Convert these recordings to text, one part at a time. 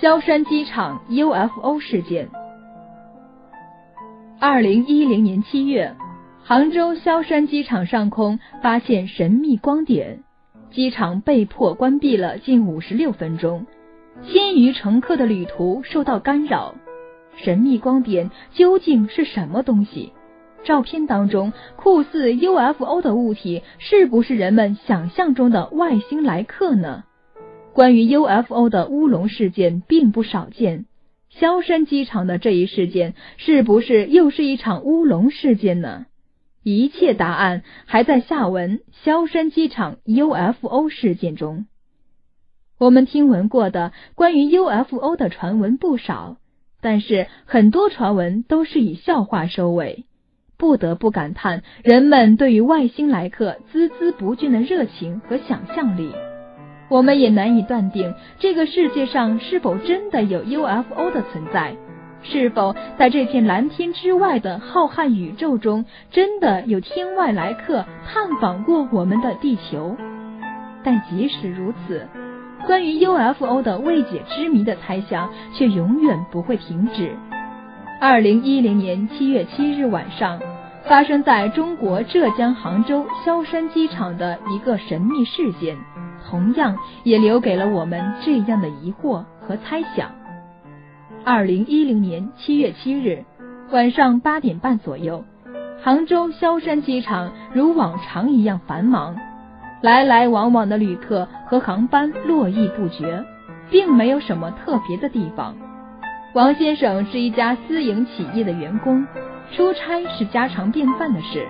萧山机场 UFO 事件。二零一零年七月，杭州萧山机场上空发现神秘光点，机场被迫关闭了近五十六分钟，千余乘客的旅途受到干扰。神秘光点究竟是什么东西？照片当中酷似 UFO 的物体，是不是人们想象中的外星来客呢？关于 UFO 的乌龙事件并不少见，萧山机场的这一事件是不是又是一场乌龙事件呢？一切答案还在下文萧山机场 UFO 事件中。我们听闻过的关于 UFO 的传闻不少，但是很多传闻都是以笑话收尾。不得不感叹人们对于外星来客孜孜不倦的热情和想象力。我们也难以断定这个世界上是否真的有 UFO 的存在，是否在这片蓝天之外的浩瀚宇宙中，真的有天外来客探访过我们的地球。但即使如此，关于 UFO 的未解之谜的猜想却永远不会停止。二零一零年七月七日晚上，发生在中国浙江杭州萧山机场的一个神秘事件，同样也留给了我们这样的疑惑和猜想。二零一零年七月七日晚上八点半左右，杭州萧山机场如往常一样繁忙，来来往往的旅客和航班络绎不绝，并没有什么特别的地方。王先生是一家私营企业的员工，出差是家常便饭的事，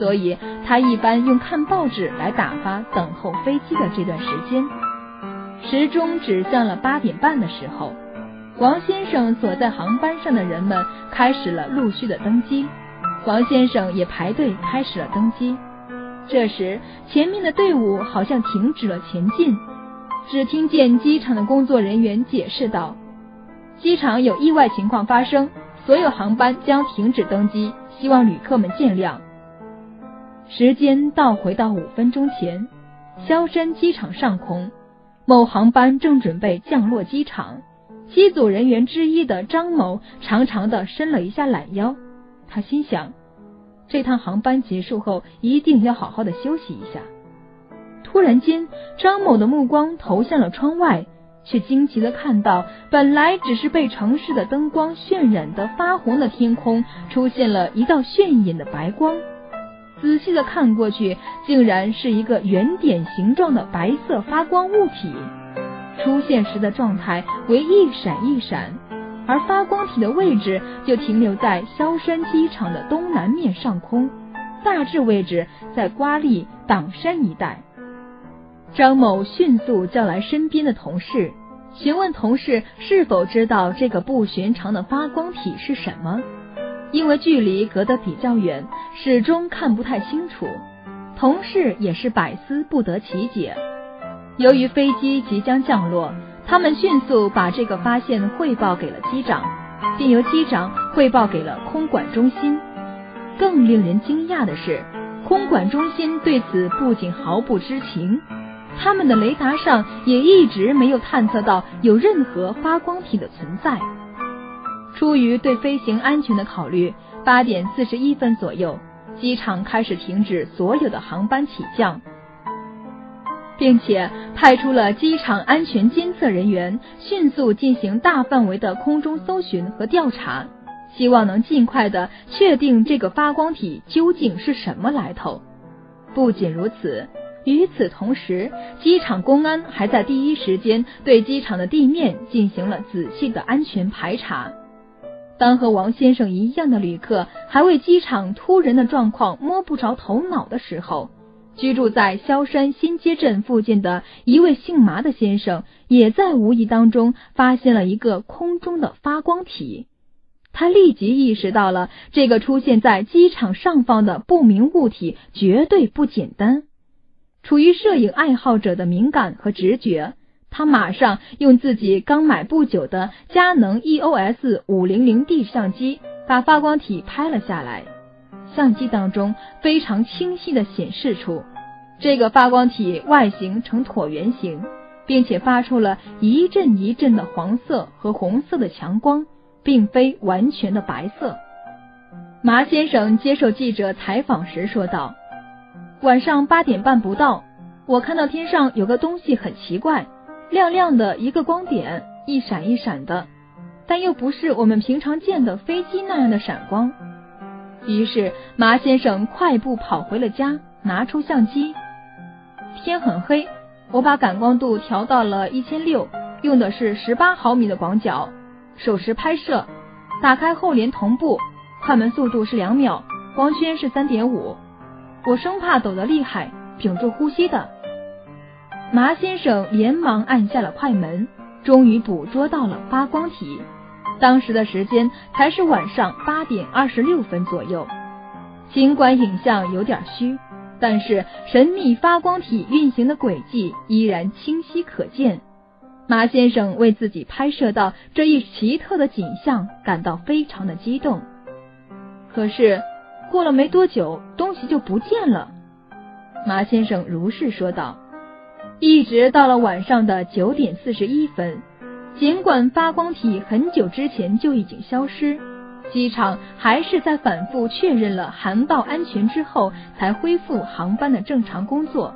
所以他一般用看报纸来打发等候飞机的这段时间。时钟指向了八点半的时候，王先生所在航班上的人们开始了陆续的登机，王先生也排队开始了登机。这时，前面的队伍好像停止了前进，只听见机场的工作人员解释道。机场有意外情况发生，所有航班将停止登机，希望旅客们见谅。时间倒回到五分钟前，萧山机场上空，某航班正准备降落机场，机组人员之一的张某长长的伸了一下懒腰，他心想，这趟航班结束后一定要好好的休息一下。突然间，张某的目光投向了窗外。却惊奇的看到，本来只是被城市的灯光渲染的发红的天空，出现了一道炫眼的白光。仔细的看过去，竟然是一个圆点形状的白色发光物体。出现时的状态为一闪一闪，而发光体的位置就停留在萧山机场的东南面上空，大致位置在瓜沥党山一带。张某迅速叫来身边的同事，询问同事是否知道这个不寻常的发光体是什么。因为距离隔得比较远，始终看不太清楚。同事也是百思不得其解。由于飞机即将降落，他们迅速把这个发现汇报给了机长，并由机长汇报给了空管中心。更令人惊讶的是，空管中心对此不仅毫不知情。他们的雷达上也一直没有探测到有任何发光体的存在。出于对飞行安全的考虑，八点四十一分左右，机场开始停止所有的航班起降，并且派出了机场安全监测人员，迅速进行大范围的空中搜寻和调查，希望能尽快的确定这个发光体究竟是什么来头。不仅如此。与此同时，机场公安还在第一时间对机场的地面进行了仔细的安全排查。当和王先生一样的旅客还为机场突人的状况摸不着头脑的时候，居住在萧山新街镇附近的一位姓麻的先生，也在无意当中发现了一个空中的发光体。他立即意识到了这个出现在机场上方的不明物体绝对不简单。处于摄影爱好者的敏感和直觉，他马上用自己刚买不久的佳能 EOS 五零零 D 相机把发光体拍了下来。相机当中非常清晰的显示出，这个发光体外形呈椭圆形，并且发出了一阵一阵的黄色和红色的强光，并非完全的白色。麻先生接受记者采访时说道：“晚上八点半不到，我看到天上有个东西很奇怪，亮亮的一个光点，一闪一闪的，但又不是我们平常见的飞机那样的闪光。”于是麻先生快步跑回了家，拿出相机。天很黑，我把感光度调到了一千六，用的是十八毫米的广角，手持拍摄，打开后帘同步，快门速度是两秒，光圈是三点五。我生怕抖得厉害，屏住呼吸的。麻先生连忙按下了快门，终于捕捉到了发光体。当时的时间才是晚上八点二十六分左右，尽管影像有点虚，但是神秘发光体运行的轨迹依然清晰可见。马先生为自己拍摄到这一奇特的景象感到非常的激动。可是过了没多久，东西就不见了。马先生如是说道。一直到了晚上的九点四十一分。尽管发光体很久之前就已经消失，机场还是在反复确认了航道安全之后，才恢复航班的正常工作。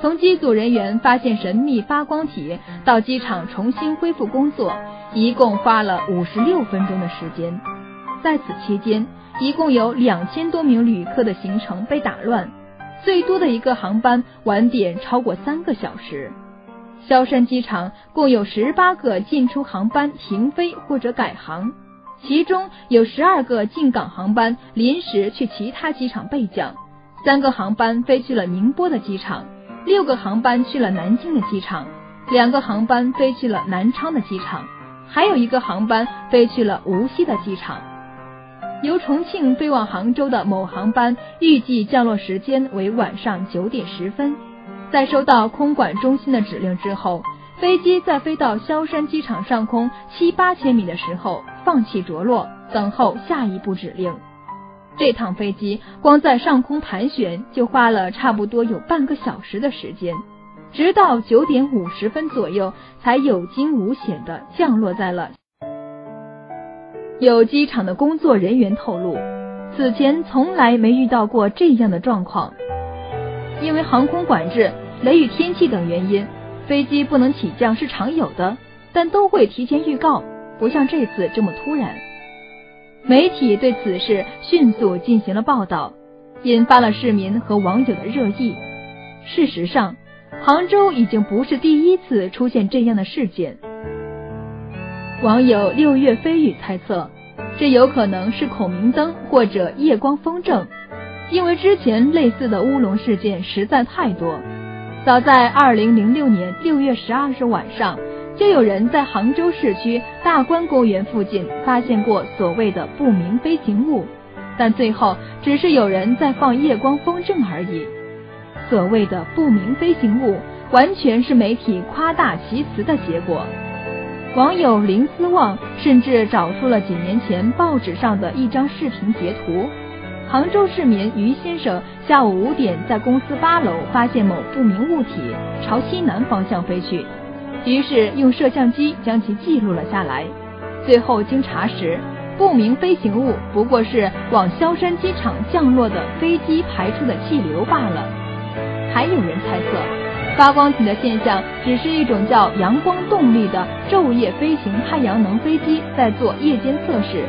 从机组人员发现神秘发光体到机场重新恢复工作，一共花了五十六分钟的时间。在此期间，一共有两千多名旅客的行程被打乱，最多的一个航班晚点超过三个小时。萧山机场共有十八个进出航班停飞或者改航，其中有十二个进港航班临时去其他机场备降，三个航班飞去了宁波的机场，六个航班去了南京的机场，两个航班飞去了南昌的机场，还有一个航班飞去了无锡的机场。由重庆飞往杭州的某航班预计降落时间为晚上九点十分。在收到空管中心的指令之后，飞机在飞到萧山机场上空七八千米的时候放弃着落，等候下一步指令。这趟飞机光在上空盘旋就花了差不多有半个小时的时间，直到九点五十分左右才有惊无险的降落在了。有机场的工作人员透露，此前从来没遇到过这样的状况。因为航空管制、雷雨天气等原因，飞机不能起降是常有的，但都会提前预告，不像这次这么突然。媒体对此事迅速进行了报道，引发了市民和网友的热议。事实上，杭州已经不是第一次出现这样的事件。网友六月飞雨猜测，这有可能是孔明灯或者夜光风筝。因为之前类似的乌龙事件实在太多，早在二零零六年六月十二日晚上，就有人在杭州市区大观公园附近发现过所谓的不明飞行物，但最后只是有人在放夜光风筝而已。所谓的不明飞行物，完全是媒体夸大其词的结果。网友林思旺甚至找出了几年前报纸上的一张视频截图。杭州市民于先生下午五点在公司八楼发现某不明物体朝西南方向飞去，于是用摄像机将其记录了下来。最后经查实，不明飞行物不过是往萧山机场降落的飞机排出的气流罢了。还有人猜测，发光体的现象只是一种叫阳光动力的昼夜飞行太阳能飞机在做夜间测试。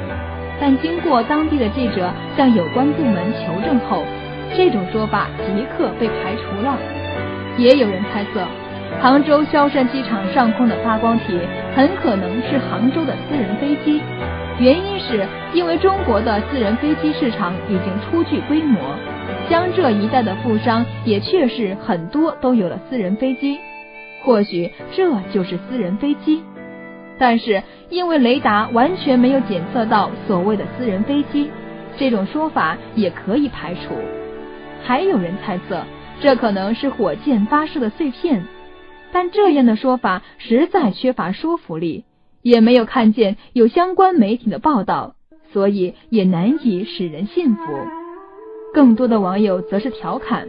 但经过当地的记者向有关部门求证后，这种说法即刻被排除了。也有人猜测，杭州萧山机场上空的发光体很可能是杭州的私人飞机，原因是因为中国的私人飞机市场已经初具规模，江浙一带的富商也确实很多都有了私人飞机，或许这就是私人飞机。但是，因为雷达完全没有检测到所谓的私人飞机，这种说法也可以排除。还有人猜测，这可能是火箭发射的碎片，但这样的说法实在缺乏说服力，也没有看见有相关媒体的报道，所以也难以使人信服。更多的网友则是调侃：“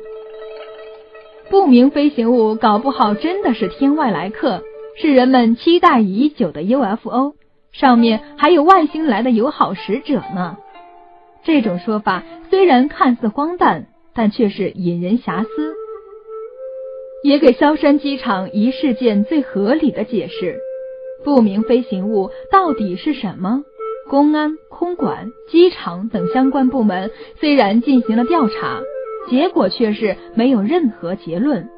不明飞行物搞不好真的是天外来客，是人们期待已久的 UFO，上面还有外星来的友好使者呢。这种说法虽然看似荒诞，但却是引人遐思，也给萧山机场一事件最合理的解释。不明飞行物到底是什么？公安、空管、机场等相关部门虽然进行了调查，结果却是没有任何结论。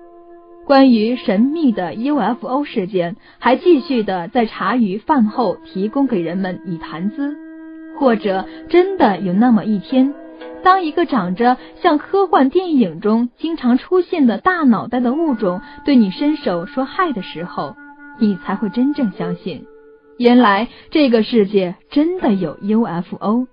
关于神秘的 UFO 事件，还继续的在茶余饭后提供给人们以谈资。或者真的有那么一天，当一个长着像科幻电影中经常出现的大脑袋的物种对你伸手说嗨的时候，你才会真正相信。原来这个世界真的有 UFO。